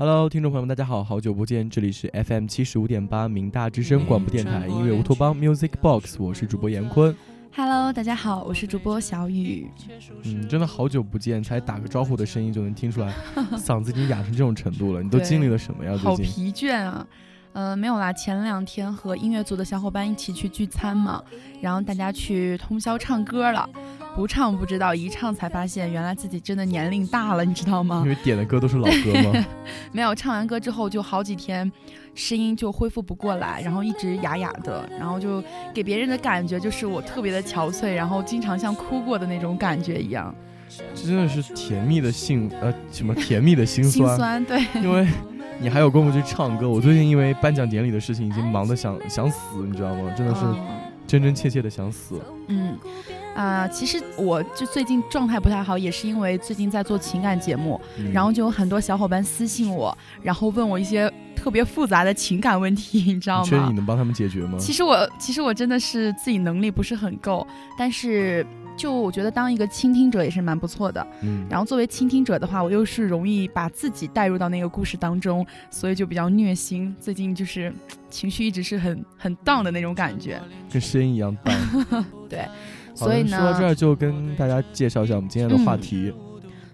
Hello，听众朋友们，大家好，好久不见，这里是 FM 七十五点八明大之声广播电台音乐乌托邦 Music Box，我是主播严坤。Hello，大家好，我是主播小雨。嗯，真的好久不见，才打个招呼的声音就能听出来，嗓子已经哑成这种程度了。你都经历了什么呀？好疲倦啊。呃，没有啦，前两天和音乐组的小伙伴一起去聚餐嘛，然后大家去通宵唱歌了。不唱不知道，一唱才发现，原来自己真的年龄大了，你知道吗？因为点的歌都是老歌吗？没有，唱完歌之后就好几天，声音就恢复不过来，然后一直哑哑的，然后就给别人的感觉就是我特别的憔悴，然后经常像哭过的那种感觉一样。这真的是甜蜜的幸呃，什么甜蜜的心酸？心酸对，因为。你还有功夫去唱歌？我最近因为颁奖典礼的事情，已经忙得想想死，你知道吗？真的是真真切切的想死。嗯，啊，其实我就最近状态不太好，也是因为最近在做情感节目，然后就有很多小伙伴私信我，然后问我一些特别复杂的情感问题，你知道吗？确实你能帮他们解决吗？其实我其实我真的是自己能力不是很够，但是。就我觉得当一个倾听者也是蛮不错的，嗯，然后作为倾听者的话，我又是容易把自己带入到那个故事当中，所以就比较虐心。最近就是情绪一直是很很荡的那种感觉，跟声音一样荡。对，所以呢，说到这儿就跟大家介绍一下我们今天的话题。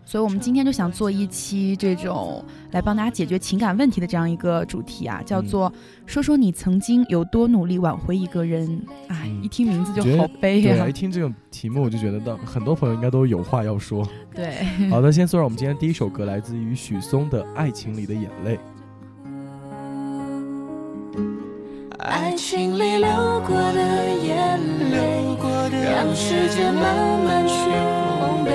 所以，我们今天就想做一期这种来帮大家解决情感问题的这样一个主题啊，叫做说说你曾经有多努力挽回一个人。哎，一听名字就好悲呀！一听这种题目，我就觉得，到很多朋友应该都有话要说。对，好的，先送上我们今天第一首歌，来自于许嵩的《爱情里的眼泪》。爱情里流过的眼泪，让时间慢慢去烘焙。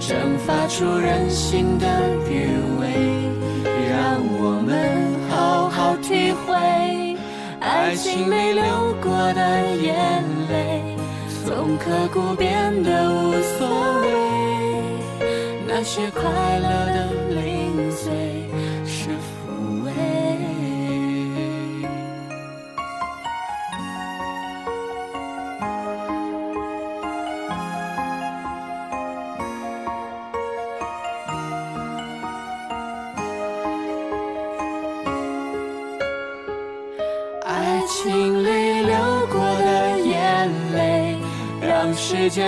蒸发出任性的余味，让我们好好体会爱情里流过的眼泪，从刻骨变得无所谓，那些快乐的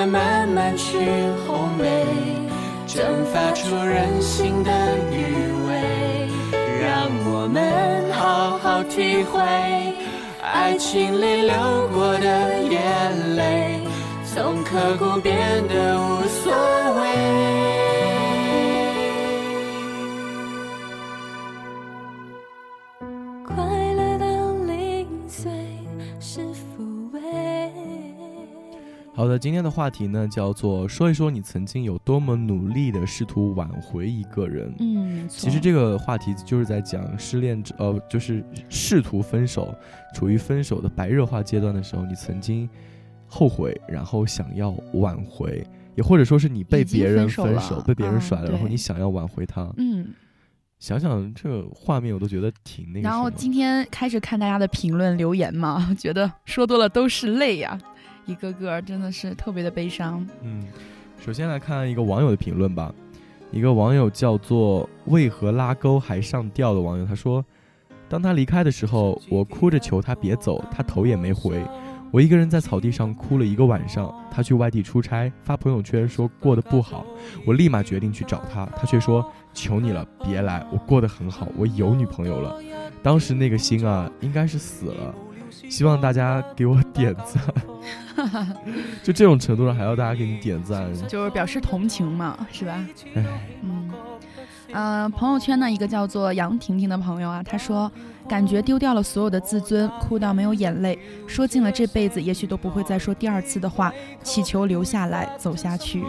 慢慢去烘焙，蒸发出人性的余味，让我们好好体会爱情里流过的眼泪，从刻骨变得无所谓。好的，今天的话题呢叫做说一说你曾经有多么努力的试图挽回一个人。嗯，其实这个话题就是在讲失恋者，呃，就是试图分手，处于分手的白热化阶段的时候，你曾经后悔，然后想要挽回，也或者说是你被别人分手，被别人甩了，然后你想要挽回他。嗯，想想这个画面，我都觉得挺那个。然后今天开始看大家的评论留言嘛，觉得说多了都是泪呀。一个个真的是特别的悲伤。嗯，首先来看一个网友的评论吧。一个网友叫做“为何拉钩还上吊”的网友，他说：“当他离开的时候，我哭着求他别走，他头也没回。我一个人在草地上哭了一个晚上。他去外地出差，发朋友圈说过得不好。我立马决定去找他，他却说：求你了，别来，我过得很好，我有女朋友了。当时那个心啊，应该是死了。”希望大家给我点赞，就这种程度上还要大家给你点赞，就是表示同情嘛，是吧？嗯，呃，朋友圈呢，一个叫做杨婷婷的朋友啊，她说感觉丢掉了所有的自尊，哭到没有眼泪，说尽了这辈子也许都不会再说第二次的话，祈求留下来走下去，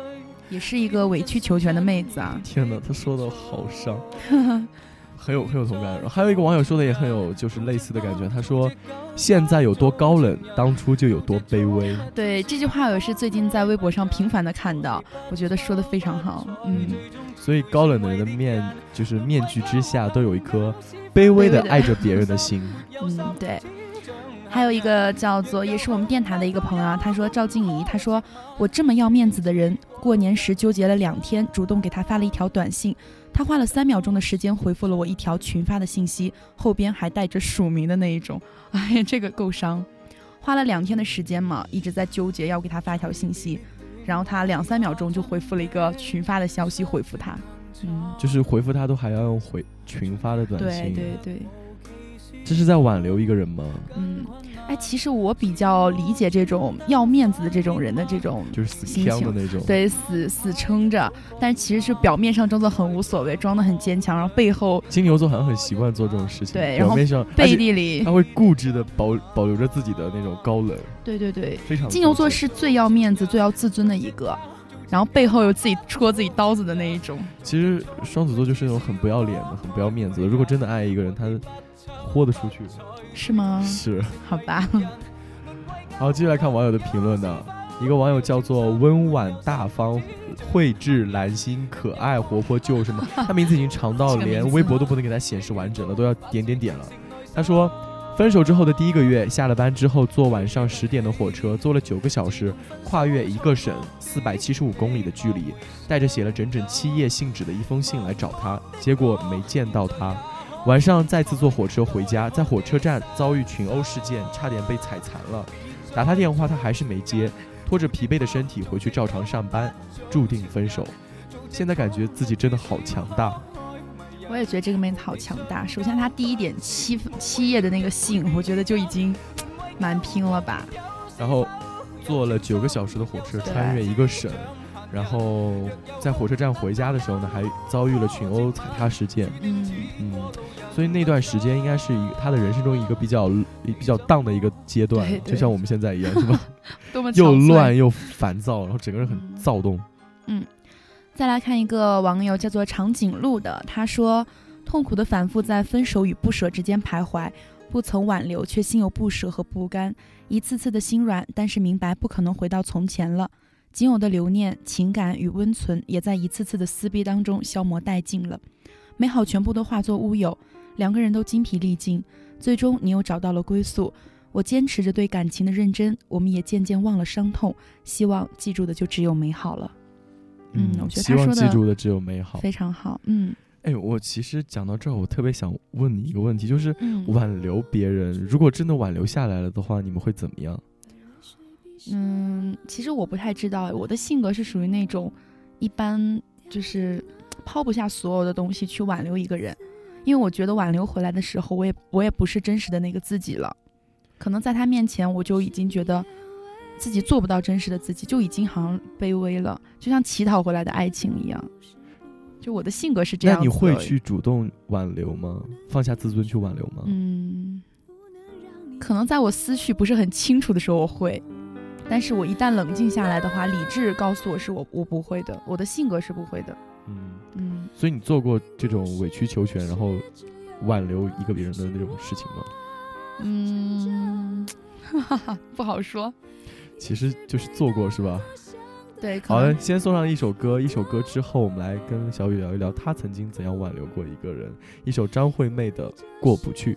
也是一个委曲求全的妹子啊！天哪，她说的好伤。很有很有同感，然后还有一个网友说的也很有就是类似的感觉，他说：“现在有多高冷，当初就有多卑微。”对这句话，我是最近在微博上频繁的看到，我觉得说的非常好。嗯，所以高冷的人的面就是面具之下都有一颗卑微的爱着别人的心。嗯，对。还有一个叫做也是我们电台的一个朋友啊，他说赵静怡，他说我这么要面子的人，过年时纠结了两天，主动给他发了一条短信，他花了三秒钟的时间回复了我一条群发的信息，后边还带着署名的那一种，哎呀，这个够伤，花了两天的时间嘛，一直在纠结要给他发一条信息，然后他两三秒钟就回复了一个群发的消息回复他，嗯，就是回复他都还要用回群发的短信，对对对。这是在挽留一个人吗？嗯，哎，其实我比较理解这种要面子的这种人的这种就是死撑的那种，对，死死撑着，但是其实是表面上装作很无所谓，装的很坚强，然后背后金牛座好像很习惯做这种事情，对，表面上背地里他会固执的保保留着自己的那种高冷，对对对，非常金牛座是最要面子、最要自尊的一个，然后背后又自己戳自己刀子的那一种。其实双子座就是那种很不要脸的、很不要面子的。如果真的爱一个人，他。豁得出去，是吗？是，好吧。好，继续来看网友的评论呢。一个网友叫做温婉大方、蕙质兰心、可爱活泼，就什么？他名字已经长到连微博都不能给他显示完整了，都要点点点了。他说，分手之后的第一个月，下了班之后坐晚上十点的火车，坐了九个小时，跨越一个省，四百七十五公里的距离，带着写了整整七页信纸的一封信来找他，结果没见到他。晚上再次坐火车回家，在火车站遭遇群殴事件，差点被踩残了。打他电话，他还是没接，拖着疲惫的身体回去照常上班，注定分手。现在感觉自己真的好强大。我也觉得这个妹子好强大。首先，她第一点七七页的那个信，我觉得就已经蛮拼了吧。然后坐了九个小时的火车，穿越一个省。然后在火车站回家的时候呢，还遭遇了群殴踩踏事件。嗯嗯，所以那段时间应该是一他的人生中一个比较比较荡的一个阶段，就像我们现在一样，是吧？多么又乱又烦躁，然后整个人很躁动。嗯，再来看一个网友叫做长颈鹿的，他说：痛苦的反复在分手与不舍之间徘徊，不曾挽留，却心有不舍和不甘，一次次的心软，但是明白不可能回到从前了。仅有的留念、情感与温存，也在一次次的撕逼当中消磨殆尽了，美好全部都化作乌有。两个人都精疲力尽，最终你又找到了归宿。我坚持着对感情的认真，我们也渐渐忘了伤痛，希望记住的就只有美好了。嗯，我觉得他说的记住的只有美好，非常好。嗯，哎，我其实讲到这儿，我特别想问你一个问题，就是挽留别人，如果真的挽留下来了的话，你们会怎么样？嗯，其实我不太知道，我的性格是属于那种，一般就是抛不下所有的东西去挽留一个人，因为我觉得挽留回来的时候，我也我也不是真实的那个自己了，可能在他面前，我就已经觉得自己做不到真实的自己，就已经好像卑微了，就像乞讨回来的爱情一样。就我的性格是这样。那你会去主动挽留吗？放下自尊去挽留吗？嗯，可能在我思绪不是很清楚的时候，我会。但是我一旦冷静下来的话，理智告诉我是我我不会的，我的性格是不会的。嗯嗯。所以你做过这种委曲求全，然后挽留一个别人的那种事情吗？嗯，哈 哈不好说。其实就是做过是吧？对。好的，先送上一首歌，一首歌之后，我们来跟小雨聊一聊他曾经怎样挽留过一个人。一首张惠妹的《过不去》。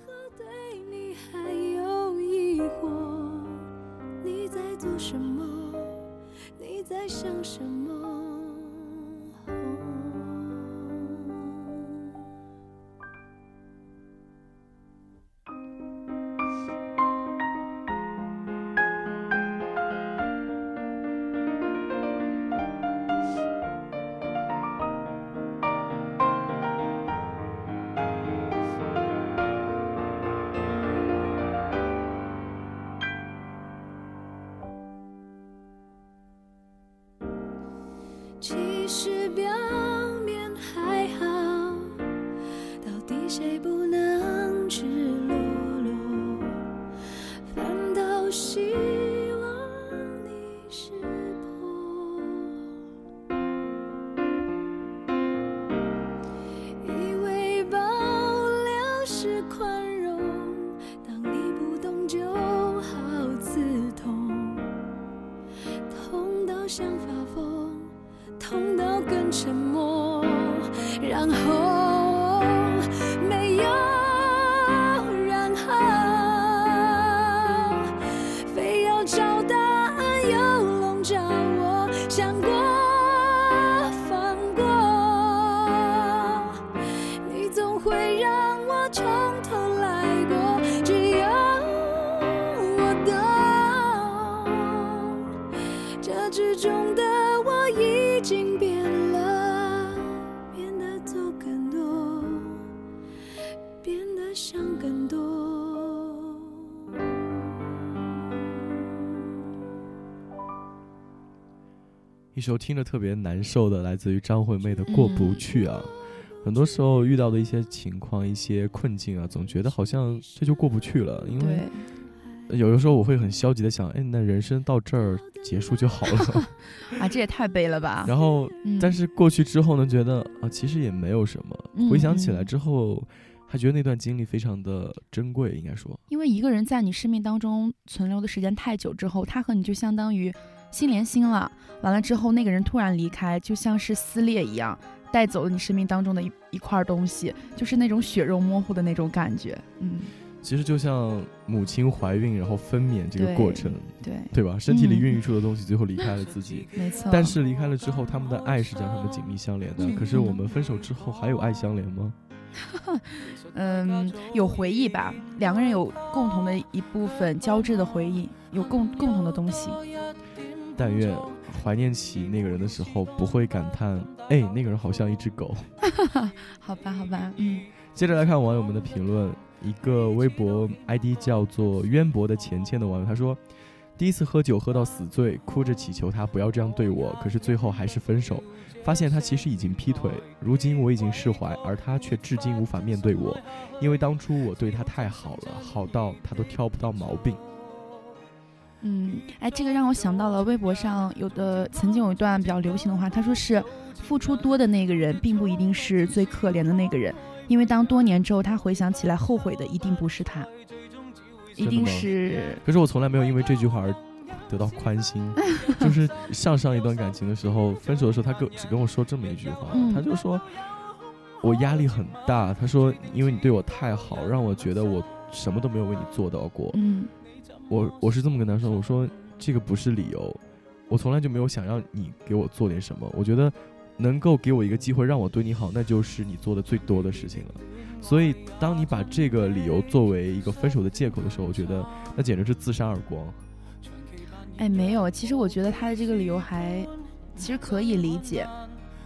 一首听着特别难受的，来自于张惠妹的《过不去》啊。很多时候遇到的一些情况、一些困境啊，总觉得好像这就过不去了。因为有的时候我会很消极的想，哎，那人生到这儿结束就好了。啊，这也太悲了吧！然后，但是过去之后呢，觉得啊，其实也没有什么。回想起来之后，还觉得那段经历非常的珍贵，应该说。因为一个人在你生命当中存留的时间太久之后，他和你就相当于心连心了。完了之后，那个人突然离开，就像是撕裂一样。带走了你生命当中的一一块东西，就是那种血肉模糊的那种感觉。嗯，其实就像母亲怀孕然后分娩这个过程，对对吧？身体里孕育出的东西最后离开了自己，没错。但是离开了之后，他们的爱是将他们紧密相连的。可是我们分手之后还有爱相连吗？嗯，有回忆吧，两个人有共同的一部分交织的回忆，有共共同的东西。但愿。怀念起那个人的时候，不会感叹，哎，那个人好像一只狗。好吧，好吧，嗯。接着来看网友们的评论，一个微博 ID 叫做渊博的钱钱的网友他说，第一次喝酒喝到死醉，哭着祈求他不要这样对我，可是最后还是分手，发现他其实已经劈腿，如今我已经释怀，而他却至今无法面对我，因为当初我对他太好了，好到他都挑不到毛病。嗯，哎，这个让我想到了微博上有的曾经有一段比较流行的话，他说是付出多的那个人，并不一定是最可怜的那个人，因为当多年之后他回想起来，后悔的一定不是他，一定是。可是我从来没有因为这句话而得到宽心，就是上上一段感情的时候，分手的时候，他跟只跟我说这么一句话，他就说我压力很大，他说因为你对我太好，让我觉得我什么都没有为你做到过。嗯。我我是这么跟他说，我说这个不是理由，我从来就没有想让你给我做点什么。我觉得能够给我一个机会让我对你好，那就是你做的最多的事情了。所以当你把这个理由作为一个分手的借口的时候，我觉得那简直是自扇耳光。哎，没有，其实我觉得他的这个理由还其实可以理解，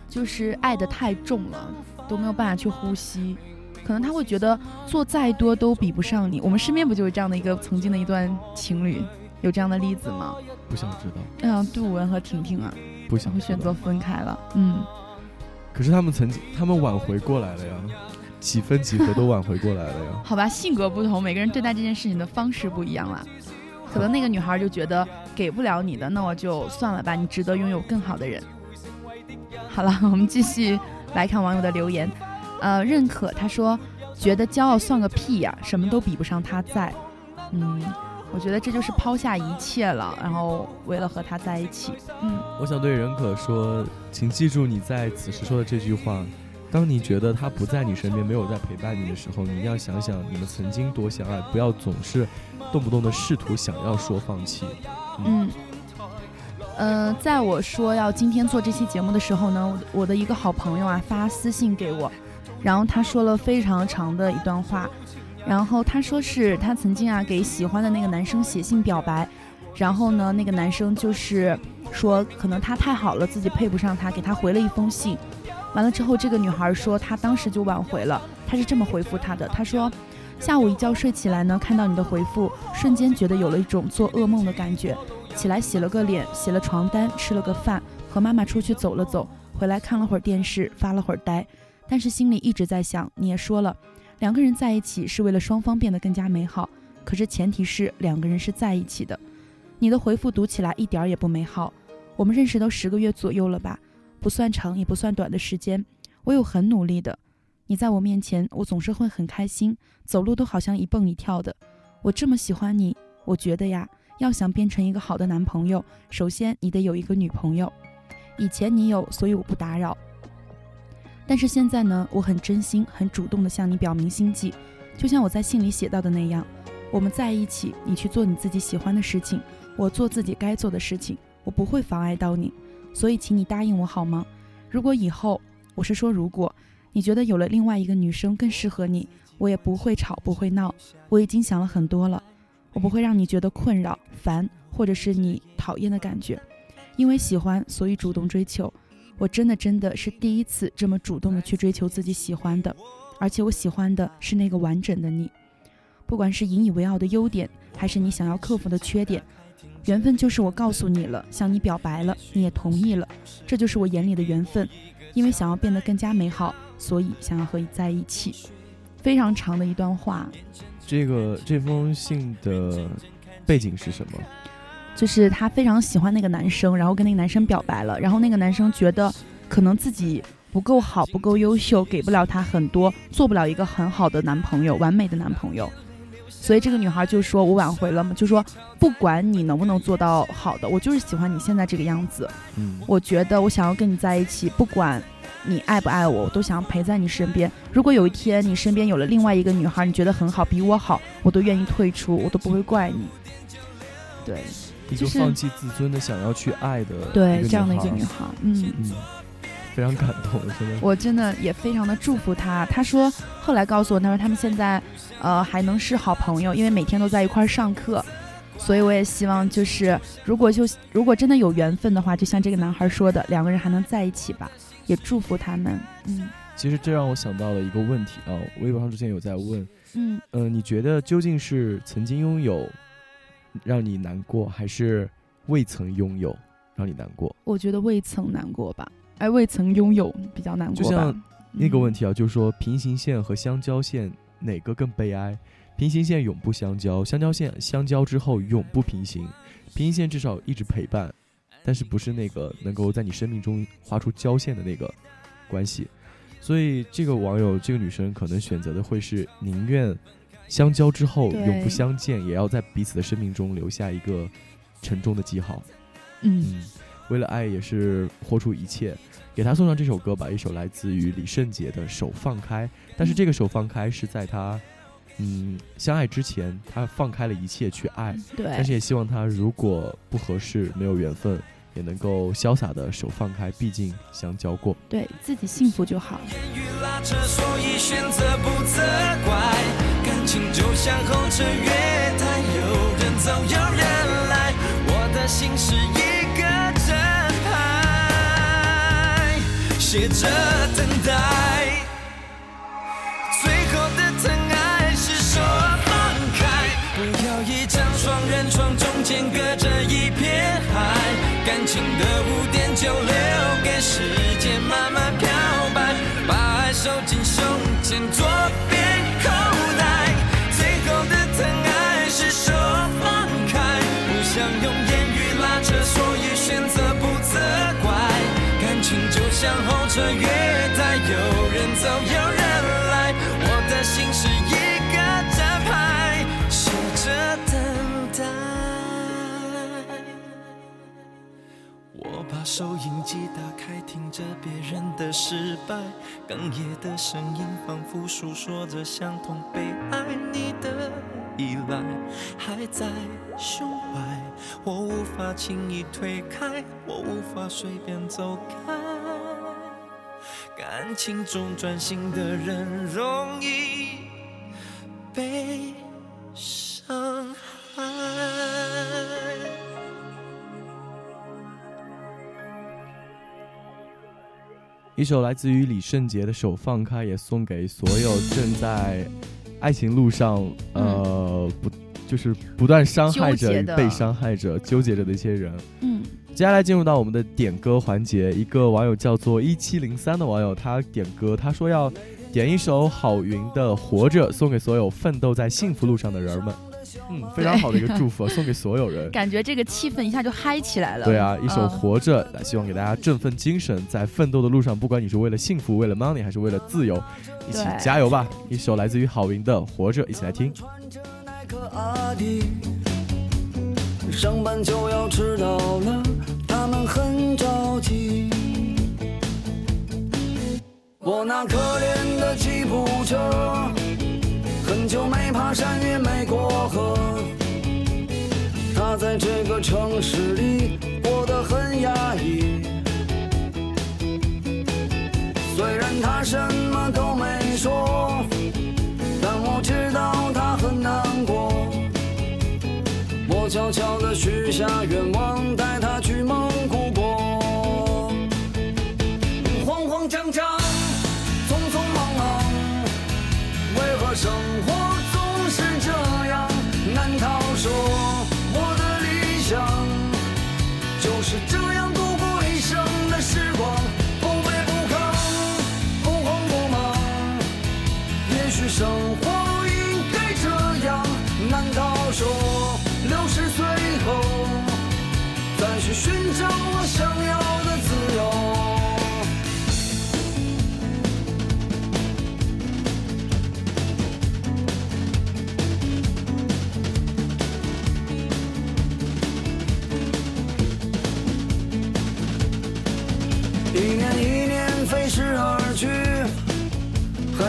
就是爱的太重了，都没有办法去呼吸。可能他会觉得做再多都比不上你。我们身边不就是这样的一个曾经的一段情侣，有这样的例子吗？不想知道。嗯，杜文和婷婷啊，不想选择分开了。嗯。可是他们曾经，他们挽回过来了呀，几分几合都挽回过来了呀。好吧，性格不同，每个人对待这件事情的方式不一样啦。可能那个女孩就觉得给不了你的，那我就算了吧。你值得拥有更好的人。好了，我们继续来看网友的留言。呃，认可他说，觉得骄傲算个屁呀，什么都比不上他在。嗯，我觉得这就是抛下一切了，然后为了和他在一起。嗯，我想对任可说，请记住你在此时说的这句话。当你觉得他不在你身边，没有在陪伴你的时候，你一定要想想你们曾经多相爱，不要总是动不动的试图想要说放弃。嗯，呃，在我说要今天做这期节目的时候呢，我的一个好朋友啊发私信给我。然后他说了非常长的一段话，然后他说是他曾经啊给喜欢的那个男生写信表白，然后呢那个男生就是说可能他太好了，自己配不上他，给他回了一封信。完了之后，这个女孩说她当时就挽回了，她是这么回复他的，她说下午一觉睡起来呢，看到你的回复，瞬间觉得有了一种做噩梦的感觉，起来洗了个脸，洗了床单，吃了个饭，和妈妈出去走了走，回来看了会儿电视，发了会儿呆。但是心里一直在想，你也说了，两个人在一起是为了双方变得更加美好。可是前提是两个人是在一起的。你的回复读起来一点儿也不美好。我们认识都十个月左右了吧，不算长也不算短的时间。我有很努力的。你在我面前，我总是会很开心，走路都好像一蹦一跳的。我这么喜欢你，我觉得呀，要想变成一个好的男朋友，首先你得有一个女朋友。以前你有，所以我不打扰。但是现在呢，我很真心、很主动地向你表明心迹，就像我在信里写到的那样，我们在一起，你去做你自己喜欢的事情，我做自己该做的事情，我不会妨碍到你，所以请你答应我好吗？如果以后，我是说如果，你觉得有了另外一个女生更适合你，我也不会吵，不会闹，我已经想了很多了，我不会让你觉得困扰、烦，或者是你讨厌的感觉，因为喜欢，所以主动追求。我真的真的是第一次这么主动的去追求自己喜欢的，而且我喜欢的是那个完整的你。不管是引以为傲的优点，还是你想要克服的缺点，缘分就是我告诉你了，向你表白了，你也同意了，这就是我眼里的缘分。因为想要变得更加美好，所以想要和你在一起。非常长的一段话。这个这封信的背景是什么？就是她非常喜欢那个男生，然后跟那个男生表白了，然后那个男生觉得可能自己不够好，不够优秀，给不了她很多，做不了一个很好的男朋友，完美的男朋友。所以这个女孩就说：“我挽回了嘛，就说不管你能不能做到好的，我就是喜欢你现在这个样子。嗯，我觉得我想要跟你在一起，不管你爱不爱我，我都想要陪在你身边。如果有一天你身边有了另外一个女孩，你觉得很好，比我好，我都愿意退出，我都不会怪你。对。”一个放弃自尊的想要去爱的对这样的一个女孩，嗯嗯，非常感动，真的。我真的也非常的祝福她。她说后来告诉我，她说他们现在呃还能是好朋友，因为每天都在一块上课。所以我也希望就是如果就如果真的有缘分的话，就像这个男孩说的，两个人还能在一起吧。也祝福他们。嗯，其实这让我想到了一个问题啊，微博上之前有在问，嗯呃，你觉得究竟是曾经拥有？让你难过，还是未曾拥有让你难过？我觉得未曾难过吧，哎，未曾拥有比较难过。就像那个问题啊，就是说平行线和相交线哪个更悲哀？平行线永不相交，相交线相交之后永不平行。平行线至少一直陪伴，但是不是那个能够在你生命中画出交线的那个关系。所以这个网友，这个女生可能选择的会是宁愿。相交之后永不相见，也要在彼此的生命中留下一个沉重的记号。嗯，为了爱也是豁出一切，给他送上这首歌吧，一首来自于李圣杰的《手放开》。但是这个手放开是在他嗯相爱之前，他放开了一切去爱。对，但是也希望他如果不合适、没有缘分，也能够潇洒的手放开，毕竟相交过。对自己幸福就好。情就像候车月台，有人走有人来，我的心是一个站牌，写着等待。最后的疼爱是说放开，不要一张双人床，中间隔着一片海，感情的污点就留给时间慢慢漂白，把爱收进胸前左边。候车月台，有人走有人来，我的心是一个站牌，写着等待。我把收音机打开，听着别人的失败，哽咽的声音仿佛诉说着相同悲哀你的依赖，还在胸怀，我无法轻易推开，我无法随便走开。感情中专心的人容易被伤害。一首来自于李圣杰的《手放开》，也送给所有正在爱情路上，呃，不就是不断伤害着、被伤害着、纠结着的一些人。嗯。接下来进入到我们的点歌环节，一个网友叫做一七零三的网友，他点歌，他说要点一首郝云的《活着》，送给所有奋斗在幸福路上的人们。嗯，非常好的一个祝福，送给所有人。感觉这个气氛一下就嗨起来了。对啊，一首《活着》，希望给大家振奋精神，在奋斗的路上，不管你是为了幸福、为了 money，还是为了自由，一起加油吧！一首来自于郝云的《活着》，一起来听。上班就要迟到了，他们很着急。我那可怜的吉普车，很久没爬山也没过河。他在这个城市里过得很压抑。虽然他什么都没说，悄悄的许下愿望带他去蒙古国慌慌张张匆匆忙忙为何生活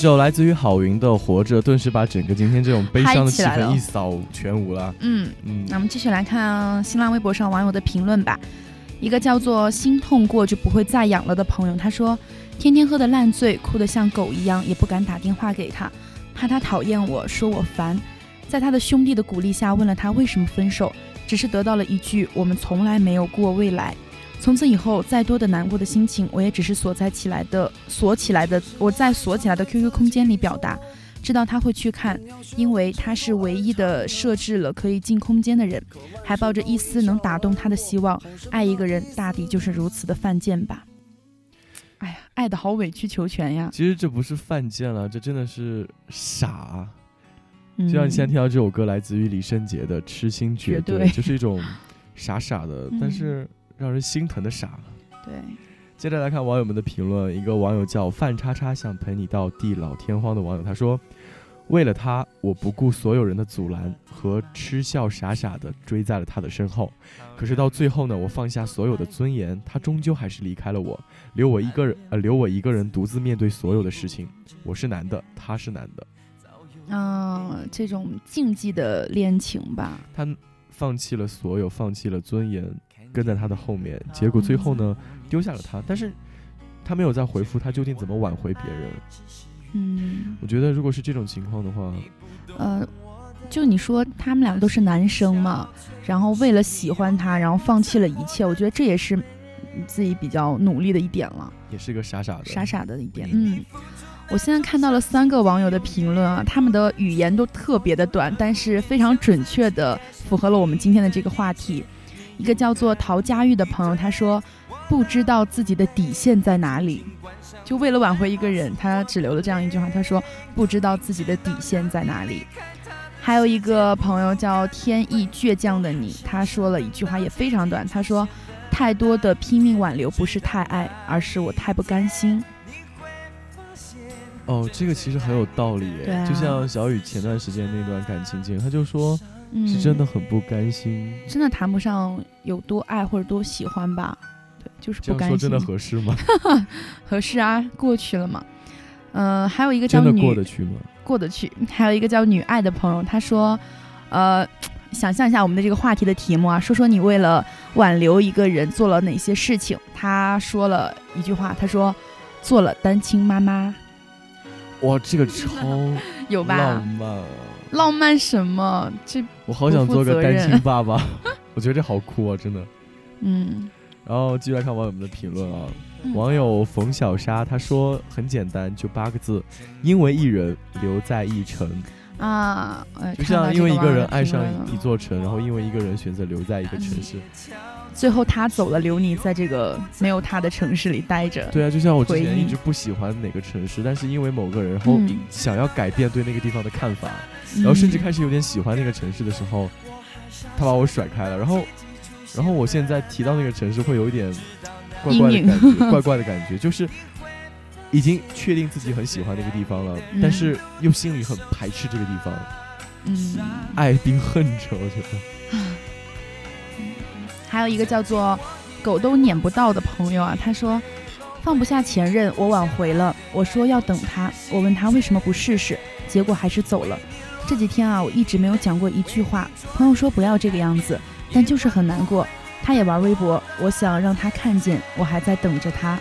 首来自于郝云的《活着》，顿时把整个今天这种悲伤的气氛一扫全无了。嗯，嗯那我们继续来看新浪微博上网友的评论吧。一个叫做“心痛过就不会再痒了”的朋友，他说：“天天喝得烂醉，哭得像狗一样，也不敢打电话给他，怕他讨厌我，说我烦。在他的兄弟的鼓励下，问了他为什么分手，只是得到了一句“我们从来没有过未来”。从此以后，再多的难过的心情，我也只是锁在起来的锁起来的我在锁起来的 QQ 空间里表达。知道他会去看，因为他是唯一的设置了可以进空间的人，还抱着一丝能打动他的希望。爱一个人，大抵就是如此的犯贱吧。哎呀，爱的好委曲求全呀！其实这不是犯贱了，这真的是傻。嗯就像你现在听到这首歌，来自于李圣杰的《痴心绝绝对》，对就是一种傻傻的，嗯但是让人心疼的傻。对，接着来看网友们的评论，一个网友叫范叉叉想陪你到地老天荒的网友他说：“为了他，我不顾所有人的阻拦和嗤笑，傻傻的追在了他的身后。可是到最后呢，我放下所有的尊严，他终究还是离开了我，留我一个人，呃，留我一个人独自面对所有的事情。我是男的，他是男的，嗯、这种禁忌的恋情吧，他放弃了所有，放弃了尊严，跟在他的后面，结果最后呢，丢下了他。但是他没有再回复他究竟怎么挽回别人。嗯，我觉得如果是这种情况的话，呃，就你说他们两个都是男生嘛，然后为了喜欢他，然后放弃了一切，我觉得这也是自己比较努力的一点了。也是个傻傻的，傻傻的一点。嗯，我现在看到了三个网友的评论啊，他们的语言都特别的短，但是非常准确的符合了我们今天的这个话题。一个叫做陶佳玉的朋友，他说不知道自己的底线在哪里，就为了挽回一个人，他只留了这样一句话，他说不知道自己的底线在哪里。还有一个朋友叫天意倔强的你，他说了一句话也非常短，他说太多的拼命挽留不是太爱，而是我太不甘心。哦，这个其实很有道理啊就像小雨前段时间那段感情经历，他就说嗯，是真的很不甘心。真的谈不上有多爱或者多喜欢吧，对，就是不甘心。样说真的合适吗？合适啊，过去了嘛。呃，还有一个叫真的女过得去吗？过得去，还有一个叫女爱的朋友，她说，呃，想象一下我们的这个话题的题目啊，说说你为了挽留一个人做了哪些事情。她说了一句话，她说做了单亲妈妈，哇，这个超 有吧浪？漫啊！浪漫什么？这我好想做个单亲爸爸。我觉得这好酷啊，真的。嗯。然后继续来看网友们的评论啊。网友冯小沙他说很简单，就八个字：因为一人留在一城。啊，就像因为一个人爱上一座城，然后因为一个人选择留在一个城市，最后他走了，留你在这个没有他的城市里待着。对啊，就像我之前一直不喜欢哪个城市，但是因为某个人，然后想要改变对那个地方的看法，然后甚至开始有点喜欢那个城市的时候，他把我甩开了，然后，然后我现在提到那个城市会有一点怪怪的感觉，怪怪的感觉，就是。已经确定自己很喜欢那个地方了，但是又心里很排斥这个地方，嗯，爱并恨着，我觉得。还有一个叫做“狗都撵不到”的朋友啊，他说放不下前任，我挽回了，我说要等他，我问他为什么不试试，结果还是走了。这几天啊，我一直没有讲过一句话，朋友说不要这个样子，但就是很难过。他也玩微博，我想让他看见我还在等着他。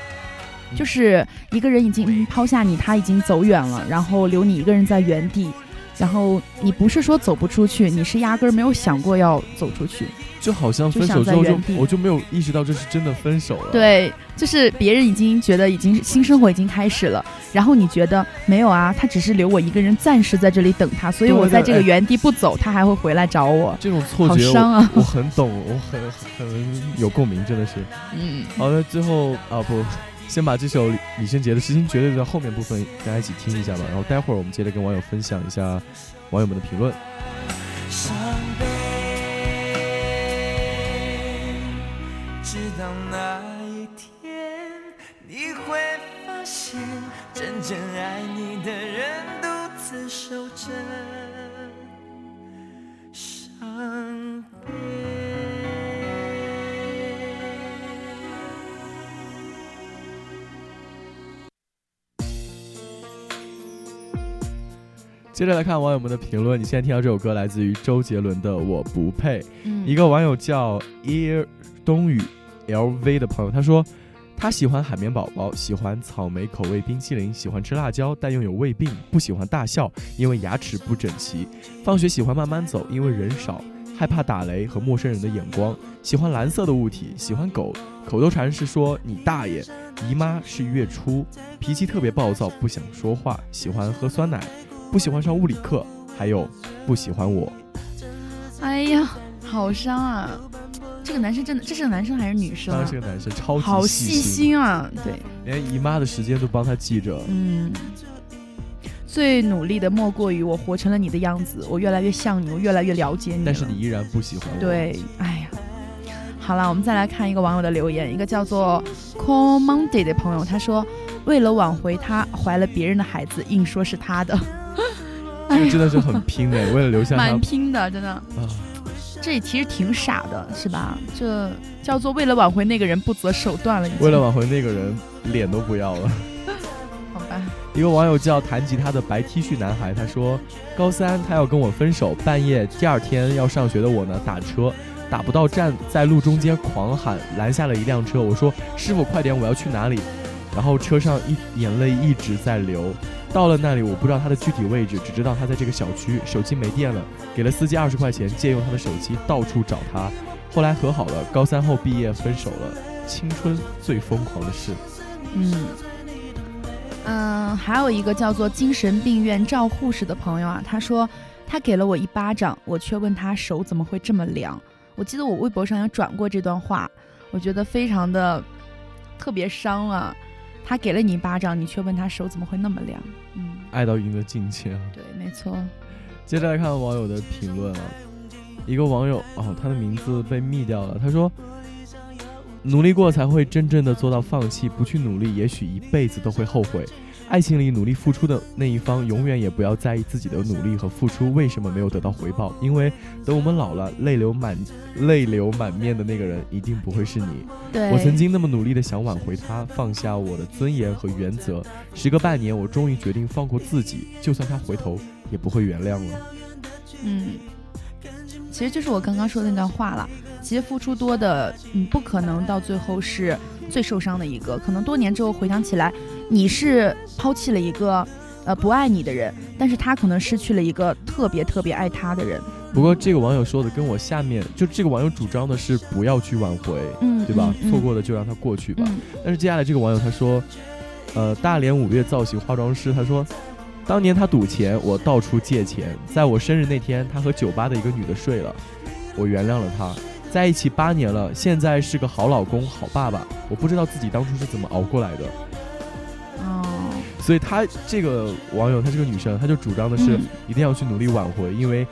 就是一个人已经抛下你，他已经走远了，然后留你一个人在原地，然后你不是说走不出去，你是压根儿没有想过要走出去，就好像分手之后就我就没有意识到这是真的分手了。对，就是别人已经觉得已经新生活已经开始了，然后你觉得没有啊，他只是留我一个人暂时在这里等他，所以我在这个原地不走，他还会回来找我。这种错觉，好伤啊！我很懂，我很很有共鸣，真的是。嗯。好的，最后啊不。先把这首李圣杰的《痴心绝对》的后面部分大家一起听一下吧，然后待会儿我们接着跟网友分享一下网友们的评论。直到那一天，你会发现，真正爱你的人独自守着伤悲。接着来看网友们的评论。你现在听到这首歌来自于周杰伦的《我不配》。一个网友叫 Ear 冬雨 LV 的朋友，他说他喜欢海绵宝宝，喜欢草莓口味冰淇淋，喜欢吃辣椒，但又有胃病，不喜欢大笑，因为牙齿不整齐。放学喜欢慢慢走，因为人少，害怕打雷和陌生人的眼光。喜欢蓝色的物体，喜欢狗。口头禅是说你大爷。姨妈是月初，脾气特别暴躁，不想说话，喜欢喝酸奶。不喜欢上物理课，还有不喜欢我。哎呀，好伤啊！这个男生真的，这是个男生还是女生？当然是个男生，超级好细心啊！对，连姨妈的时间都帮他记着。嗯，最努力的莫过于我活成了你的样子，我越来越像你，我越来越了解你。但是你依然不喜欢我。对，哎呀，好了，我们再来看一个网友的留言，一个叫做 Call Monday 的朋友，他说为了挽回他怀了别人的孩子，硬说是他的。这个真的是很拼的，为了留下蛮拼的，真的啊，这其实挺傻的，是吧？这叫做为了挽回那个人不择手段了。为了挽回那个人，脸都不要了。好吧。一个网友叫弹吉他的白 T 恤男孩，他说高三他要跟我分手，半夜第二天要上学的我呢，打车打不到站，在路中间狂喊，拦下了一辆车。我说师傅快点，我要去哪里？然后车上一眼泪一直在流。到了那里，我不知道他的具体位置，只知道他在这个小区。手机没电了，给了司机二十块钱借用他的手机，到处找他。后来和好了，高三后毕业分手了，青春最疯狂的事。嗯嗯，还有一个叫做精神病院赵护士的朋友啊，他说他给了我一巴掌，我却问他手怎么会这么凉。我记得我微博上有转过这段话，我觉得非常的特别伤啊。他给了你一巴掌，你却问他手怎么会那么凉？嗯，爱到一定的境界啊。对，没错。接着来看网友的评论啊，一个网友哦，他的名字被密掉了。他说：“努力过才会真正的做到放弃，不去努力，也许一辈子都会后悔。”爱情里努力付出的那一方，永远也不要在意自己的努力和付出为什么没有得到回报，因为等我们老了，泪流满泪流满面的那个人一定不会是你。对我曾经那么努力的想挽回他，放下我的尊严和原则，时隔半年，我终于决定放过自己，就算他回头，也不会原谅了。嗯，其实就是我刚刚说的那段话了。其实付出多的，你不可能到最后是最受伤的一个，可能多年之后回想起来。你是抛弃了一个，呃，不爱你的人，但是他可能失去了一个特别特别爱他的人。不过这个网友说的跟我下面就这个网友主张的是不要去挽回，嗯，对吧？嗯错过的就让它过去吧。嗯但是接下来这个网友他说，呃，大连五月造型化妆师他说，当年他赌钱，我到处借钱，在我生日那天，他和酒吧的一个女的睡了，我原谅了他。在一起八年了，现在是个好老公、好爸爸。我不知道自己当初是怎么熬过来的，哦，所以她这个网友，她是个女生，她就主张的是嗯一定要去努力挽回，因为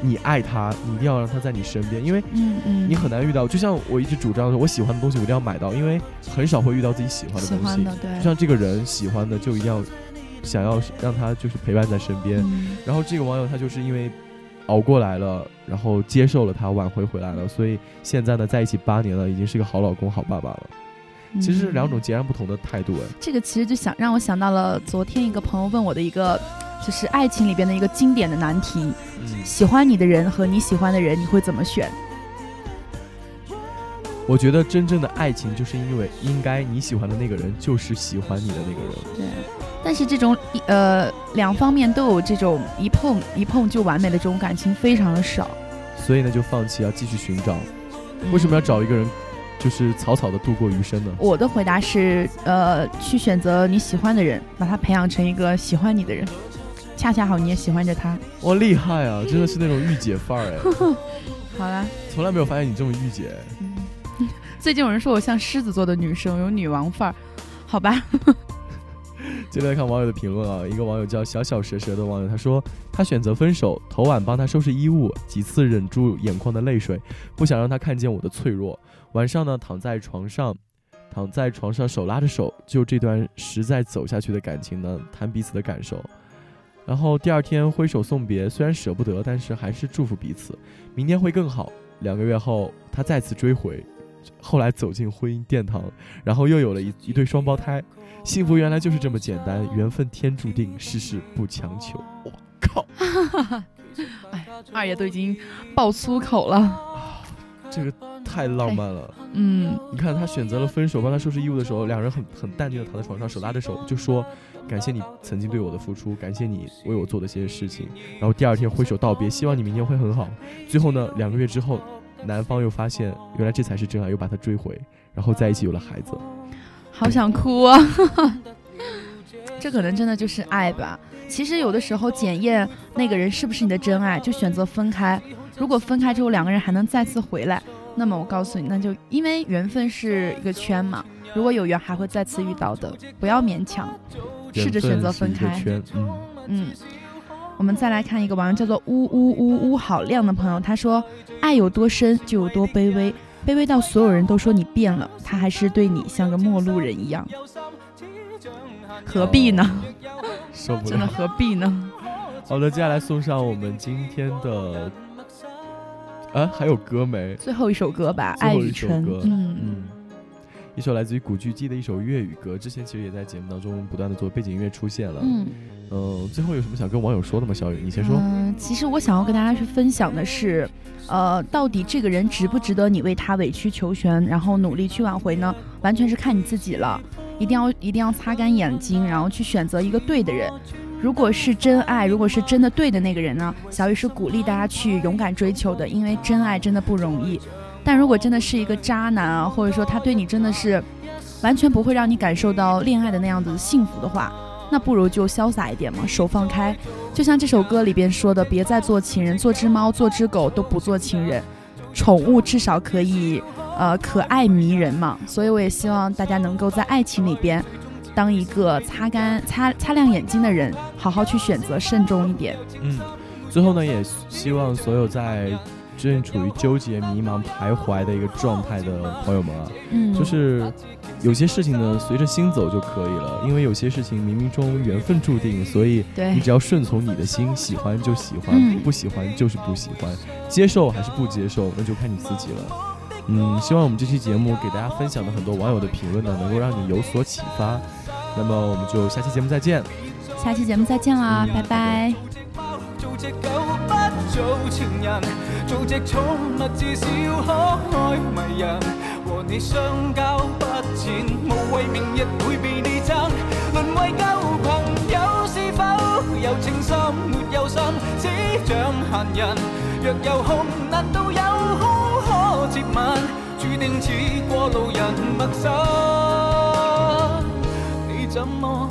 你爱她，你一定要让她在你身边，因为嗯嗯，你很难遇到。就像我一直主张的，我喜欢的东西我一定要买到，因为很少会遇到自己喜欢的东西。喜欢的，对，就像这个人喜欢的，就一定要想要让他就是陪伴在身边。嗯然后这个网友她就是因为熬过来了，然后接受了他，挽回回来了，所以现在呢在一起八年了，已经是个好老公、好爸爸了。其实是两种嗯截然不同的态度哎。这个其实就想让我想到了昨天一个朋友问我的一个，就是爱情里边的一个经典的难题：嗯，喜欢你的人和你喜欢的人，你会怎么选？我觉得真正的爱情就是因为应该你喜欢的那个人就是喜欢你的那个人。对，但是这种一呃两方面都有这种一碰一碰就完美的这种感情非常的少。所以呢，就放弃，要继续寻找。为什么要找一个人，就是草草的度过余生呢？我的回答是，呃，去选择你喜欢的人，把他培养成一个喜欢你的人，恰恰好你也喜欢着他。哇，厉害啊！真的是那种御姐范儿哎，好啦，从来没有发现你这么御姐。嗯，最近有人说我像狮子座的女生，有女王范儿，好吧？接着来看网友的评论啊，一个网友叫小小蛇蛇的网友，他说他选择分手，头晚帮他收拾衣物，几次忍住眼眶的泪水，不想让他看见我的脆弱。晚上呢，躺在床上，躺在床上手拉着手，就这段实在走下去的感情呢，谈彼此的感受。然后第二天挥手送别，虽然舍不得，但是还是祝福彼此，明天会更好。两个月后，他再次追回，后来走进婚姻殿堂，然后又有了一一对双胞胎。幸福原来就是这么简单，缘分天注定，世事不强求。我靠，哎，二爷都已经爆粗口了。这个太浪漫了。嗯，你看他选择了分手，帮他收拾衣物的时候，两人很很淡定的躺在床上，手拉着手，就说感谢你曾经对我的付出，感谢你为我做的些事情。然后第二天挥手道别，希望你明天会很好。最后呢，两个月之后，男方又发现原来这才是真爱，又把他追回，然后在一起有了孩子。好想哭啊！这可能真的就是爱吧。其实有的时候检验那个人是不是你的真爱，就选择分开。如果分开之后两个人还能再次回来，那么我告诉你，那就因为缘分是一个圈嘛，如果有缘还会再次遇到的，不要勉强，试着选择分开嗯，嗯，我们再来看一个网友叫做呜呜呜呜好亮的朋友，他说：“爱有多深就有多卑微，卑微到所有人都说你变了，他还是对你像个陌路人一样，何必呢？受不真的。何必呢？好的，接下来送上我们今天的，啊，还有歌没？最后一首歌吧，《爱与诚一首歌》。嗯，嗯，一首来自于古巨基的一首粤语歌，之前其实也在节目当中不断的做背景音乐出现了。嗯嗯，最后有什么想跟网友说的吗？小雨，你先说。嗯，其实我想要跟大家去分享的是，呃，到底这个人值不值得你为他委曲求全，然后努力去挽回呢？完全是看你自己了。一定要一定要擦干眼睛，然后去选择一个对的人。如果是真爱，如果是真的对的那个人呢，小雨是鼓励大家去勇敢追求的，因为真爱真的不容易。但如果真的是一个渣男啊，或者说他对你真的是完全不会让你感受到恋爱的那样子的幸福的话，那不如就潇洒一点嘛，手放开。就像这首歌里边说的，别再做情人，做只猫，做只狗都不做情人。宠物至少可以，呃，可爱迷人嘛。所以我也希望大家能够在爱情里边，当一个擦干、擦擦亮眼睛的人，好好去选择，慎重一点。嗯，最后呢，也希望所有在正处于纠结、迷茫、徘徊的一个状态的朋友们啊，嗯，就是有些事情呢，随着心走就可以了，因为有些事情冥冥中缘分注定，所以对你只要顺从你的心，喜欢就喜欢，嗯不喜欢就是不喜欢，接受还是不接受，那就看你自己了。嗯，希望我们这期节目给大家分享的很多网友的评论呢，能够让你有所启发。那么我们就下期节目再见。下期节目再见啦，嗯拜拜。做只狗不做情人，做只寵物至少可愛迷人。和你相交不淺，無謂明日會被你爭。淪為舊朋友是否有情深沒有心，只像閒人。若有空，难道有空可接吻？注定似过路人陌生，你怎么